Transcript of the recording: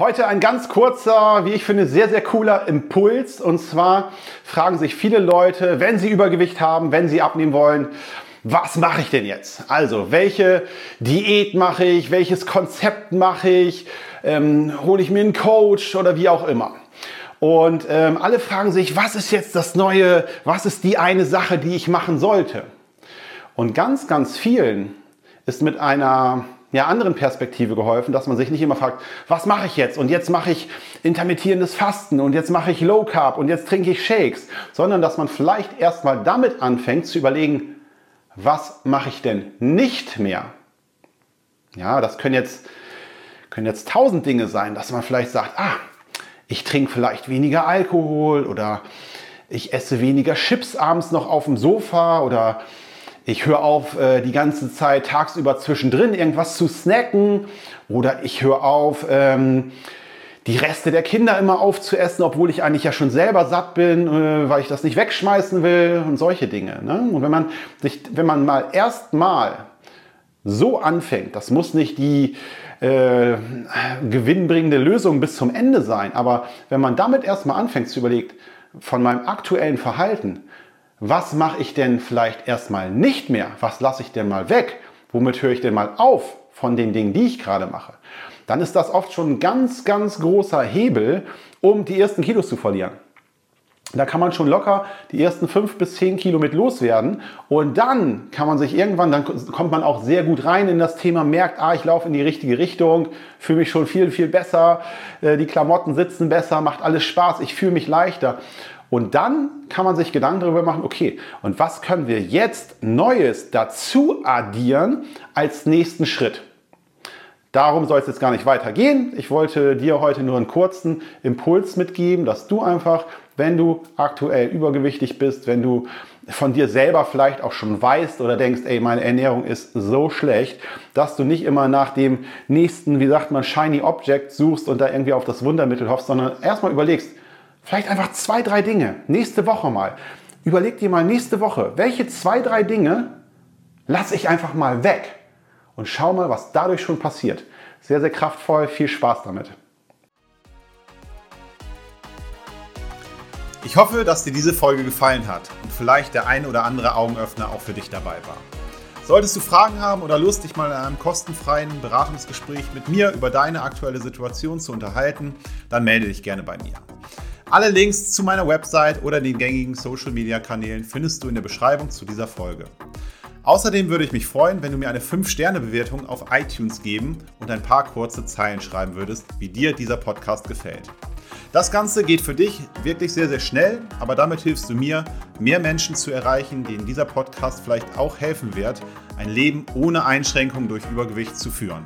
Heute ein ganz kurzer, wie ich finde, sehr, sehr cooler Impuls. Und zwar fragen sich viele Leute, wenn sie Übergewicht haben, wenn sie abnehmen wollen, was mache ich denn jetzt? Also, welche Diät mache ich? Welches Konzept mache ich? Ähm, hole ich mir einen Coach oder wie auch immer? Und ähm, alle fragen sich, was ist jetzt das Neue? Was ist die eine Sache, die ich machen sollte? Und ganz, ganz vielen ist mit einer ja, anderen Perspektive geholfen, dass man sich nicht immer fragt, was mache ich jetzt? Und jetzt mache ich intermittierendes Fasten und jetzt mache ich Low Carb und jetzt trinke ich Shakes, sondern dass man vielleicht erstmal damit anfängt zu überlegen, was mache ich denn nicht mehr? Ja, das können jetzt, können jetzt tausend Dinge sein, dass man vielleicht sagt, ah, ich trinke vielleicht weniger Alkohol oder ich esse weniger Chips abends noch auf dem Sofa oder ich höre auf, äh, die ganze Zeit tagsüber zwischendrin irgendwas zu snacken oder ich höre auf, ähm, die Reste der Kinder immer aufzuessen, obwohl ich eigentlich ja schon selber satt bin, äh, weil ich das nicht wegschmeißen will und solche Dinge. Ne? Und wenn man sich, wenn man mal erstmal so anfängt, das muss nicht die äh, gewinnbringende Lösung bis zum Ende sein, aber wenn man damit erstmal anfängt zu überlegen, von meinem aktuellen Verhalten, was mache ich denn vielleicht erstmal nicht mehr? Was lasse ich denn mal weg? Womit höre ich denn mal auf von den Dingen, die ich gerade mache? Dann ist das oft schon ein ganz, ganz großer Hebel, um die ersten Kilos zu verlieren. Da kann man schon locker die ersten fünf bis zehn Kilo mit loswerden. Und dann kann man sich irgendwann, dann kommt man auch sehr gut rein in das Thema, merkt, ah, ich laufe in die richtige Richtung, fühle mich schon viel, viel besser, äh, die Klamotten sitzen besser, macht alles Spaß, ich fühle mich leichter. Und dann kann man sich Gedanken darüber machen, okay, und was können wir jetzt Neues dazu addieren als nächsten Schritt? Darum soll es jetzt gar nicht weitergehen. Ich wollte dir heute nur einen kurzen Impuls mitgeben, dass du einfach, wenn du aktuell übergewichtig bist, wenn du von dir selber vielleicht auch schon weißt oder denkst, ey, meine Ernährung ist so schlecht, dass du nicht immer nach dem nächsten, wie sagt man, shiny Object suchst und da irgendwie auf das Wundermittel hoffst, sondern erstmal überlegst, Vielleicht einfach zwei, drei Dinge. Nächste Woche mal. Überleg dir mal nächste Woche, welche zwei, drei Dinge lasse ich einfach mal weg. Und schau mal, was dadurch schon passiert. Sehr, sehr kraftvoll. Viel Spaß damit. Ich hoffe, dass dir diese Folge gefallen hat und vielleicht der ein oder andere Augenöffner auch für dich dabei war. Solltest du Fragen haben oder Lust, dich mal in einem kostenfreien Beratungsgespräch mit mir über deine aktuelle Situation zu unterhalten, dann melde dich gerne bei mir. Alle Links zu meiner Website oder den gängigen Social Media Kanälen findest du in der Beschreibung zu dieser Folge. Außerdem würde ich mich freuen, wenn du mir eine 5-Sterne-Bewertung auf iTunes geben und ein paar kurze Zeilen schreiben würdest, wie dir dieser Podcast gefällt. Das Ganze geht für dich wirklich sehr, sehr schnell, aber damit hilfst du mir, mehr Menschen zu erreichen, denen dieser Podcast vielleicht auch helfen wird, ein Leben ohne Einschränkung durch Übergewicht zu führen.